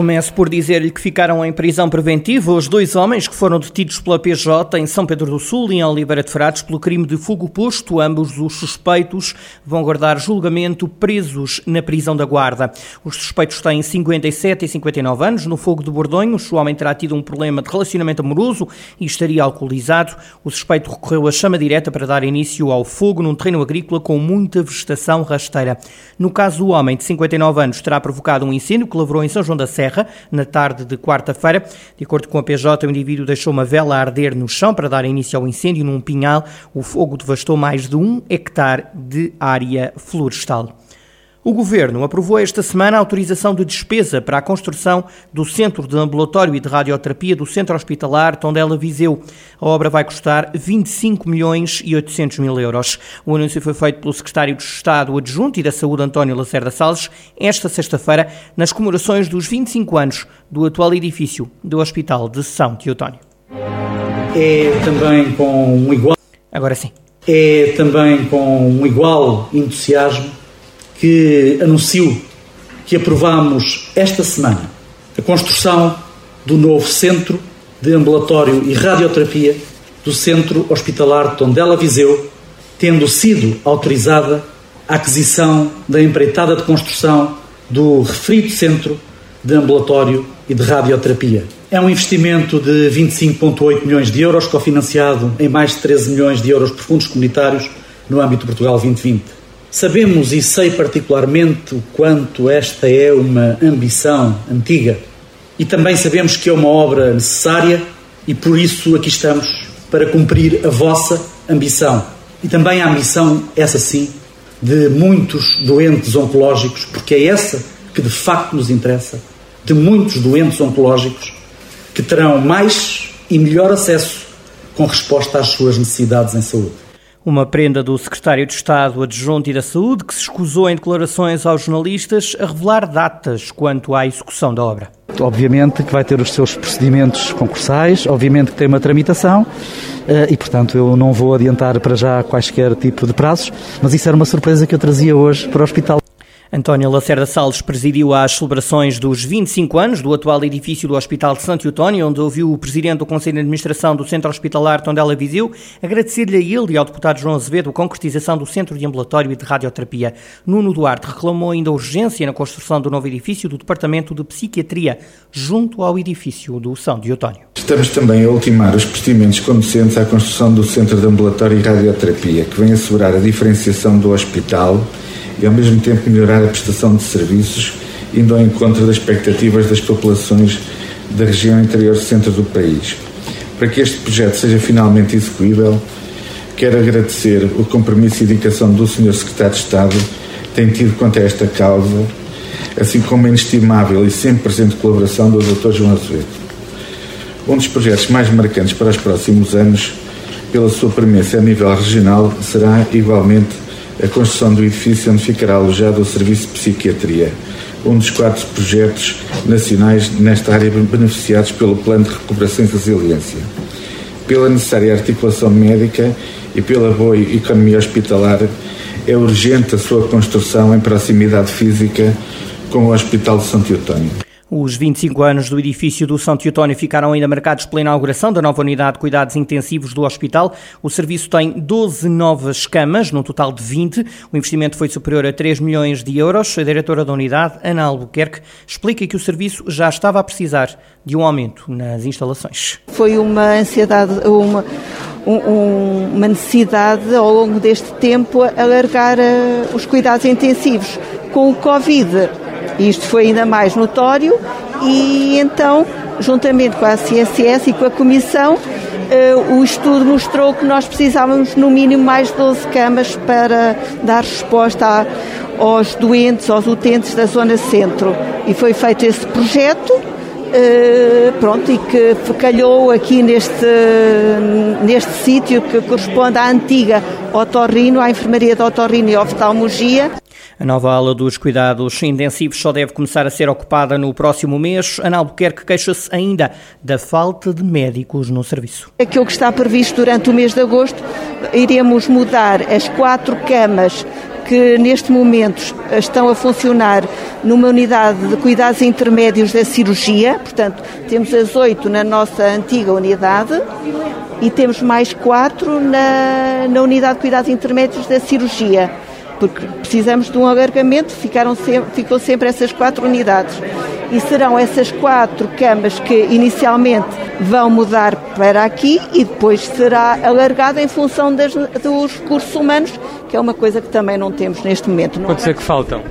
Começo por dizer-lhe que ficaram em prisão preventiva os dois homens que foram detidos pela PJ em São Pedro do Sul e em Oliveira de Frades pelo crime de fogo posto. Ambos os suspeitos vão guardar julgamento presos na prisão da Guarda. Os suspeitos têm 57 e 59 anos. No fogo de Bordonhos, o homem terá tido um problema de relacionamento amoroso e estaria alcoolizado. O suspeito recorreu à chama direta para dar início ao fogo num terreno agrícola com muita vegetação rasteira. No caso do homem de 59 anos, terá provocado um incêndio que lavrou em São João da Serra Serra, na tarde de quarta-feira. De acordo com a PJ, o indivíduo deixou uma vela a arder no chão para dar início ao incêndio num pinhal. O fogo devastou mais de um hectare de área florestal. O Governo aprovou esta semana a autorização de despesa para a construção do Centro de Ambulatório e de Radioterapia do Centro Hospitalar Tondela Viseu. A obra vai custar 25 milhões e 800 mil euros. O anúncio foi feito pelo Secretário de Estado Adjunto e da Saúde António Lacerda Salles esta sexta-feira nas comemorações dos 25 anos do atual edifício do Hospital de São Teotónio. É também com um igual... Agora sim. É também com um igual entusiasmo que anuncio que aprovamos esta semana a construção do novo Centro de Ambulatório e Radioterapia do Centro Hospitalar de Tondela Viseu, tendo sido autorizada a aquisição da empreitada de construção do referido Centro de Ambulatório e de Radioterapia. É um investimento de 25,8 milhões de euros, cofinanciado em mais de 13 milhões de euros por fundos comunitários no âmbito de Portugal 2020. Sabemos e sei particularmente o quanto esta é uma ambição antiga e também sabemos que é uma obra necessária e por isso aqui estamos para cumprir a vossa ambição e também a ambição, essa sim, de muitos doentes oncológicos, porque é essa que de facto nos interessa, de muitos doentes oncológicos que terão mais e melhor acesso com resposta às suas necessidades em saúde. Uma prenda do secretário de Estado adjunto e da Saúde que se escusou em declarações aos jornalistas a revelar datas quanto à execução da obra. Obviamente que vai ter os seus procedimentos concursais, obviamente que tem uma tramitação eh, e, portanto, eu não vou adiantar para já quaisquer tipo de prazos, mas isso era uma surpresa que eu trazia hoje para o hospital. António Lacerda Salles presidiu as celebrações dos 25 anos do atual edifício do Hospital de Santo Eutónio, onde ouviu o presidente do Conselho de Administração do Centro Hospitalar Tondela Viseu agradecer-lhe a ele e ao deputado João Azevedo a concretização do Centro de Ambulatório e de Radioterapia. Nuno Duarte reclamou ainda urgência na construção do novo edifício do Departamento de Psiquiatria, junto ao edifício do São de Eutónio. Estamos também a ultimar os procedimentos conducentes à construção do Centro de Ambulatório e Radioterapia, que vem assegurar a diferenciação do hospital e ao mesmo tempo melhorar a prestação de serviços, indo ao encontro das expectativas das populações da região interior centro do país. Para que este projeto seja finalmente execuível, quero agradecer o compromisso e dedicação do Sr. Secretário de Estado tem tido quanto a esta causa, assim como a inestimável e sempre presente colaboração do Dr. João Azevedo. Um dos projetos mais marcantes para os próximos anos, pela sua premissa a nível regional, será igualmente a construção do edifício onde ficará alojado o Serviço de Psiquiatria, um dos quatro projetos nacionais nesta área beneficiados pelo Plano de Recuperação e Resiliência. Pela necessária articulação médica e pela boa economia hospitalar, é urgente a sua construção em proximidade física com o Hospital de São Teotónio. Os 25 anos do edifício do São Teotónio ficaram ainda marcados pela inauguração da nova unidade de cuidados intensivos do hospital. O serviço tem 12 novas camas, num total de 20. O investimento foi superior a 3 milhões de euros. A diretora da unidade, Ana Albuquerque, explica que o serviço já estava a precisar de um aumento nas instalações. Foi uma ansiedade, uma, um, uma necessidade ao longo deste tempo alargar uh, os cuidados intensivos. Com o Covid, isto foi ainda mais notório e então, juntamente com a CSS e com a Comissão, uh, o estudo mostrou que nós precisávamos no mínimo mais 12 camas para dar resposta aos doentes, aos utentes da zona centro. E foi feito esse projeto, uh, pronto, e que calhou aqui neste, neste sítio que corresponde à antiga Otorrino, à Enfermaria de Otorrino e Oftalmologia. A nova ala dos cuidados intensivos só deve começar a ser ocupada no próximo mês. Ana Albuquerque queixa-se ainda da falta de médicos no serviço. Aquilo que está previsto durante o mês de agosto, iremos mudar as quatro camas que neste momento estão a funcionar numa unidade de cuidados intermédios da cirurgia, portanto, temos as oito na nossa antiga unidade e temos mais quatro na, na unidade de cuidados intermédios da cirurgia porque precisamos de um alargamento, ficaram sempre, ficou sempre essas quatro unidades. E serão essas quatro camas que inicialmente vão mudar para aqui e depois será alargado em função das, dos recursos humanos, que é uma coisa que também não temos neste momento. Quantos é que faltam?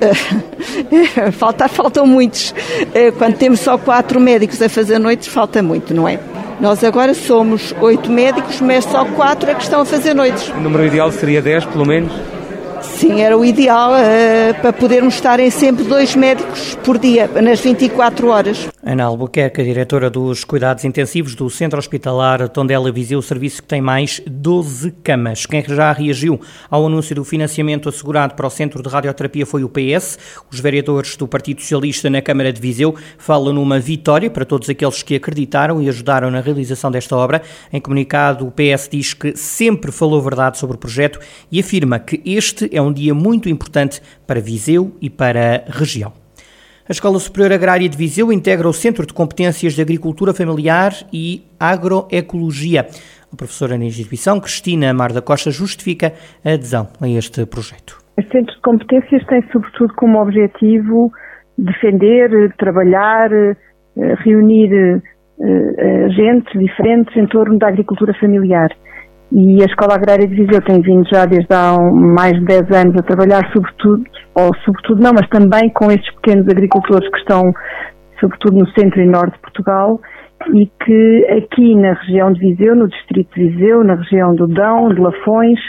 Faltar, faltam muitos. Eh, quando temos só quatro médicos a fazer noites, falta muito, não é? Nós agora somos oito médicos, mas só quatro é que estão a fazer noites. O número ideal seria dez, pelo menos? Sim, era o ideal uh, para podermos estarem sempre dois médicos por dia, nas 24 horas. Ana Albuquerque, diretora dos cuidados intensivos do Centro Hospitalar Tondela Viseu, serviço que tem mais 12 camas. Quem já reagiu ao anúncio do financiamento assegurado para o Centro de Radioterapia foi o PS. Os vereadores do Partido Socialista na Câmara de Viseu falam numa vitória para todos aqueles que acreditaram e ajudaram na realização desta obra. Em comunicado, o PS diz que sempre falou verdade sobre o projeto e afirma que este é um dia muito importante para Viseu e para a região. A Escola Superior Agrária de Viseu integra o Centro de Competências de Agricultura Familiar e Agroecologia. A professora na instituição, Cristina Mar da Costa, justifica a adesão a este projeto. O Centro de Competências tem, sobretudo, como objetivo defender, trabalhar, eh, reunir eh, agentes diferentes em torno da agricultura familiar. E a Escola Agrária de Viseu tem vindo já desde há mais de 10 anos a trabalhar sobretudo, ou sobretudo não, mas também com estes pequenos agricultores que estão sobretudo no centro e norte de Portugal e que aqui na região de Viseu, no distrito de Viseu, na região do Dão, de Lafões,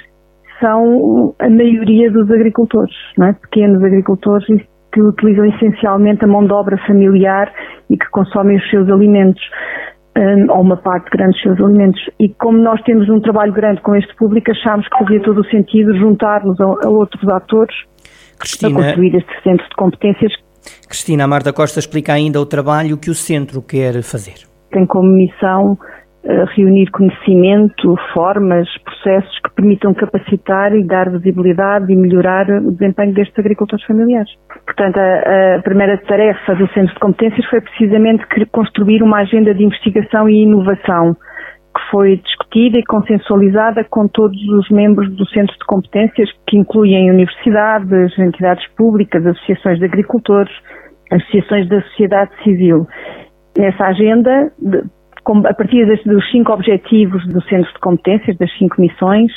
são a maioria dos agricultores, é? pequenos agricultores que utilizam essencialmente a mão de obra familiar e que consomem os seus alimentos ou uma parte grande dos seus alimentos. E como nós temos um trabalho grande com este público, achámos que fazia todo o sentido juntar-nos a, a, outros atores Cristina, para construir este centro de competências. Cristina Marta Costa explica ainda o trabalho que o centro quer fazer. Tem como missão reunir conhecimento, formas, processos que permitam capacitar e dar visibilidade e melhorar o desempenho destes agricultores familiares. Portanto, a, a primeira tarefa do Centro de Competências foi precisamente construir uma agenda de investigação e inovação que foi discutida e consensualizada com todos os membros do Centro de Competências, que incluem universidades, entidades públicas, associações de agricultores, associações da sociedade civil. Nessa agenda a partir dos cinco objetivos do Centro de Competências, das cinco missões,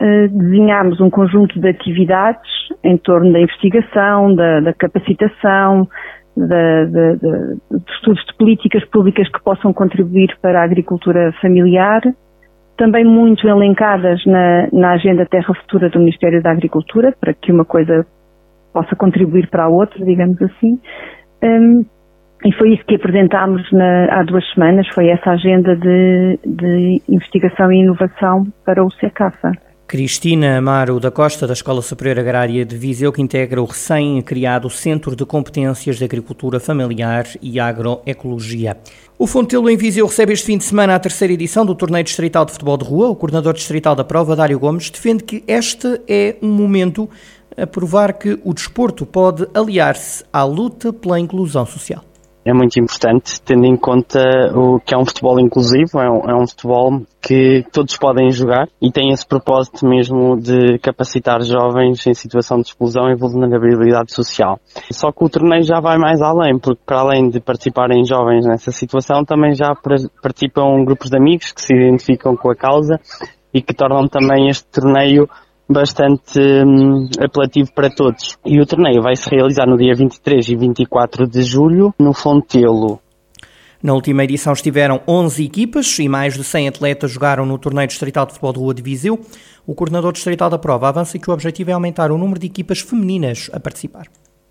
eh, desenhámos um conjunto de atividades em torno da investigação, da, da capacitação, da, da, de estudos de políticas públicas que possam contribuir para a agricultura familiar, também muito elencadas na, na agenda Terra Futura do Ministério da Agricultura, para que uma coisa possa contribuir para a outra, digamos assim. Um, e foi isso que apresentámos na, há duas semanas, foi essa agenda de, de investigação e inovação para o SECAFA. Cristina Amaro da Costa, da Escola Superior Agrária de Viseu, que integra o recém-criado Centro de Competências de Agricultura Familiar e Agroecologia. O Fontelo em Viseu recebe este fim de semana a terceira edição do Torneio Distrital de Futebol de Rua. O coordenador distrital da prova, Dário Gomes, defende que este é um momento a provar que o desporto pode aliar-se à luta pela inclusão social é muito importante, tendo em conta o que é um futebol inclusivo, é um, é um, futebol que todos podem jogar e tem esse propósito mesmo de capacitar jovens em situação de exclusão e vulnerabilidade social. Só que o torneio já vai mais além, porque para além de participarem jovens nessa situação, também já participam grupos de amigos que se identificam com a causa e que tornam também este torneio bastante hum, apelativo para todos. E o torneio vai se realizar no dia 23 e 24 de julho no Fontelo. Na última edição estiveram 11 equipas e mais de 100 atletas jogaram no Torneio Distrital de Futebol de Rua de Viseu. O coordenador distrital da prova avança que o objetivo é aumentar o número de equipas femininas a participar.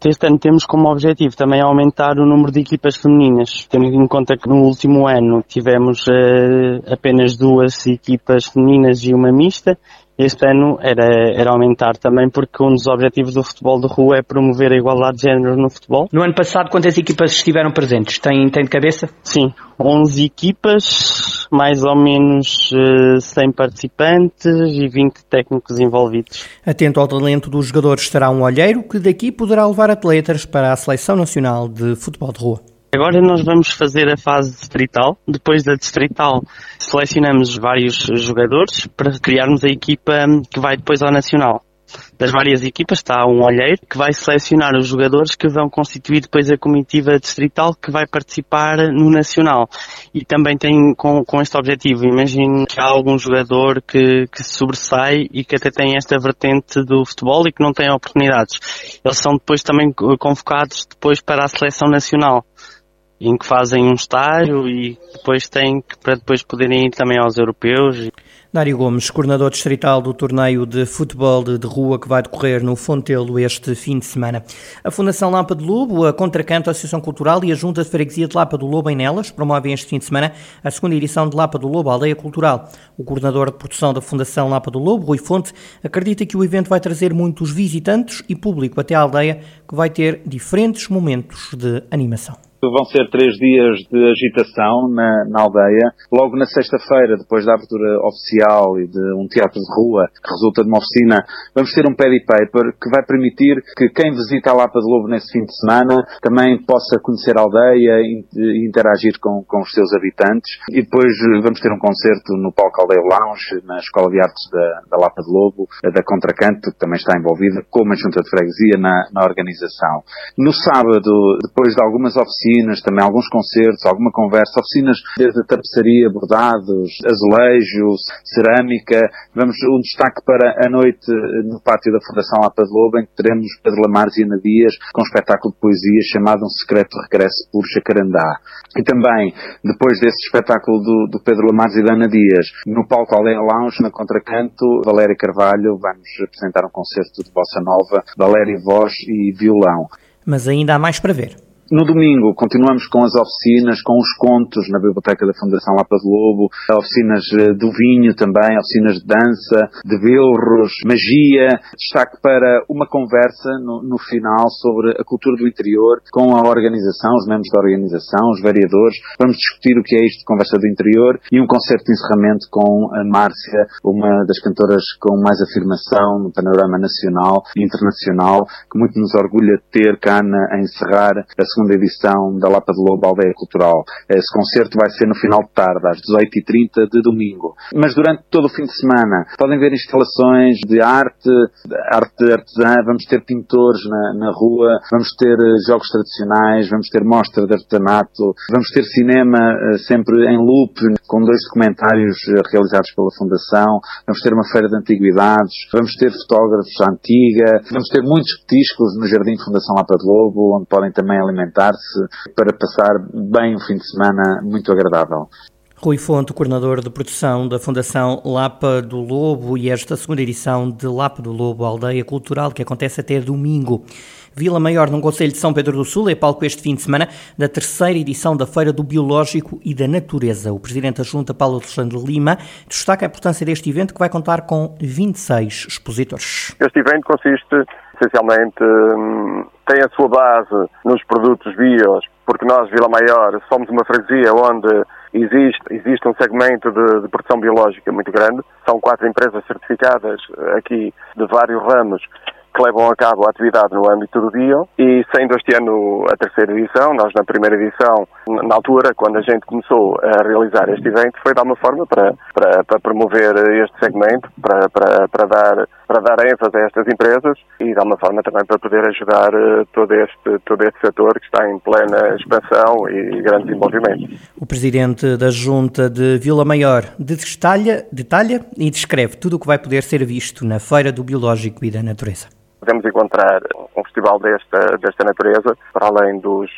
Este ano temos como objetivo também aumentar o número de equipas femininas, tendo em conta que no último ano tivemos uh, apenas duas equipas femininas e uma mista, Este ano era, era aumentar também porque um dos objetivos do futebol de rua é promover a igualdade de género no futebol. No ano passado, quantas equipas estiveram presentes? Tem, tem de cabeça? Sim, 11 equipas, mais ou menos 100 participantes e 20 técnicos envolvidos. Atento ao talento dos jogadores estará um olheiro que daqui poderá levar atletas para a Seleção Nacional de Futebol de Rua. Agora nós vamos fazer a fase distrital. Depois da distrital, selecionamos vários jogadores para criarmos a equipa que vai depois ao nacional. Das várias equipas está um olheiro que vai selecionar os jogadores que vão constituir depois a comitiva distrital que vai participar no nacional. E também tem com, com este objetivo, imagino que há algum jogador que, que sobressai e que até tem esta vertente do futebol e que não tem oportunidades. Eles são depois também convocados depois para a seleção nacional em que fazem um estágio e depois têm que, para depois poderem ir também aos europeus. Dário Gomes, coordenador distrital do torneio de futebol de, rua que vai decorrer no Fontelo este fim de semana. A Fundação Lapa do Lobo, a Contracanto, a Associação Cultural e a Junta de Freguesia de Lapa do Lobo em Nelas promovem este fim de semana a segunda edição de Lapa do Lobo, Aldeia Cultural. O coordenador de produção da Fundação Lapa do Lobo, Rui Fonte, acredita que o evento vai trazer muitos visitantes e público até a aldeia, que vai ter diferentes momentos de animação. Vão ser três dias de agitação na, na aldeia. Logo na sexta-feira, depois da abertura oficial e de um teatro de rua que resulta de uma oficina, vamos ter um paddy paper que vai permitir que quem visita a Lapa de Lobo nesse fim de semana também possa conhecer a aldeia e interagir com, com os seus habitantes. E depois vamos ter um concerto no Palco Aldeia Lounge, na Escola de Artes da, da Lapa de Lobo, da Contracanto, que também está envolvida, como a Junta de Freguesia na, na organização. No sábado, depois de algumas oficinas, oficinas, também alguns concertos, alguma conversa, oficinas desde tapeçaria, bordados, azulejos, cerâmica. Vamos um destaque para a noite no pátio da Fundação Lapa de Lobo, em que teremos Pedro Lamares e Ana Dias com um espetáculo de poesia chamado Um Secreto Regresso por Jacarandá. E também, depois desse espetáculo do, do Pedro Lamares e da Ana Dias, no palco Aldeia Lounge, na Contracanto, Valéria Carvalho vai-nos apresentar um concerto de bossa nova, Valéria Voz e violão. Mas ainda há mais para ver. No domingo continuamos com as oficinas, com os contos na Biblioteca da Fundação Lapa do Lobo, oficinas eh, do vinho também, oficinas de dança, de bilros, magia. Destaque para uma conversa no, no, final sobre a cultura do interior com a organização, os membros da organização, os vereadores. Vamos discutir o que é isto de conversa do interior e um concerto de encerramento com a Márcia, uma das cantoras com mais afirmação no panorama nacional e internacional, que muito nos orgulha ter cá na, a encerrar a segunda edição da Lapa de Lobo Aldeia Cultural. Esse concerto vai ser no final de tarde, às 18h30 de domingo. Mas durante todo o fim de semana podem ver instalações de arte, arte artesã, vamos ter pintores na, na rua, vamos ter eh, jogos tradicionais, vamos ter mostra de artesanato, vamos ter cinema eh, sempre em loop, com dois documentários eh, realizados pela Fundação, vamos ter uma feira de antiguidades, vamos ter fotógrafos antiga, vamos ter muitos petiscos no Jardim Fundação Lapa de Lobo, onde podem também alimentar alimentar-se para passar bem um fim de semana muito agradável. Rui Fonte, coordenador de produção da Fundação Lapa do Lobo e esta segunda edição de Lapa do Lobo, Aldeia Cultural, que acontece até domingo. Vila Maior, no Conselho de São Pedro do Sul, é palco este fim de semana da terceira edição da Feira do Biológico e da Natureza. O Presidente da Junta, Paulo Alexandre Lima, destaca a importância deste evento que vai contar com 26 expositores. Este evento consiste essencialmente hum, tem a sua base nos produtos bios, porque nós, Vila Maior, somos uma freguesia onde existe, existe um segmento de, de, produção biológica muito grande. São quatro empresas certificadas aqui de vários ramos que levam a cabo a atividade no âmbito do dia e sendo este ano a terceira edição, nós na primeira edição, na altura, quando a gente começou a realizar este evento, foi dar uma forma para, para, para promover este segmento, para, para, para, dar, para dar ênfase a estas empresas e dar uma forma também para poder ajudar eh, todo este, todo este setor que está em plena expansão e grande desenvolvimento. O Presidente da Junta de Vila Maior detalha, detalha e descreve tudo o que vai poder ser visto na Feira do Biológico e da Natureza podemos encontrar um festival desta, desta natureza, para além dos,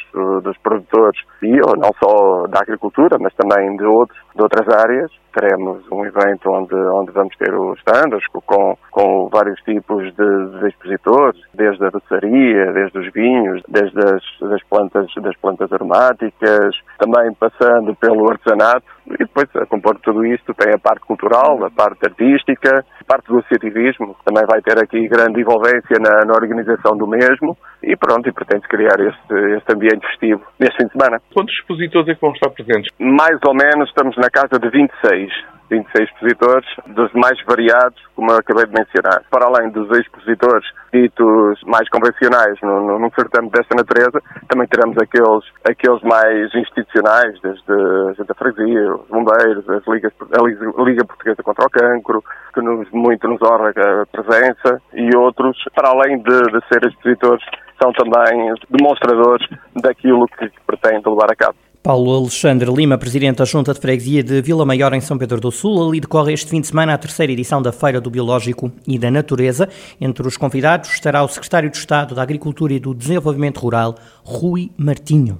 dos produtores bio, não só da agricultura, mas também de outros de outras áreas. Teremos um evento onde, onde vamos ter os standards com, com vários tipos de, de expositores, desde a doçaria, desde os vinhos, desde as, das, plantas, das plantas aromáticas, também passando pelo artesanato e depois a compor tudo isto tem a parte cultural, a parte artística, a parte do associativismo, também vai ter aqui grande envolvência na, na organização do mesmo e pronto, e pretende criar este, este ambiente festivo neste fim de semana. Quantos expositores é que vão estar presentes? Mais ou menos estamos na casa de 26. 26 expositores, dos mais variados, como eu acabei de mencionar. Para além dos expositores ditos mais convencionais no, num certame desta natureza, também teremos aqueles, aqueles mais institucionais, desde a Junta Freguesia, os bombeiros, as ligas, a Liga Portuguesa contra o Cancro, que nos, muito nos honra a presença, e outros, para além de, de ser expositores, são também demonstradores daquilo que pretende levar a cabo. Paulo Alexandre Lima, presidente da Junta de Freguesia de Vila Maior, em São Pedro do Sul. Ali decorre este fim de semana a terceira edição da Feira do Biológico e da Natureza. Entre os convidados estará o secretário de Estado da Agricultura e do Desenvolvimento Rural, Rui Martinho.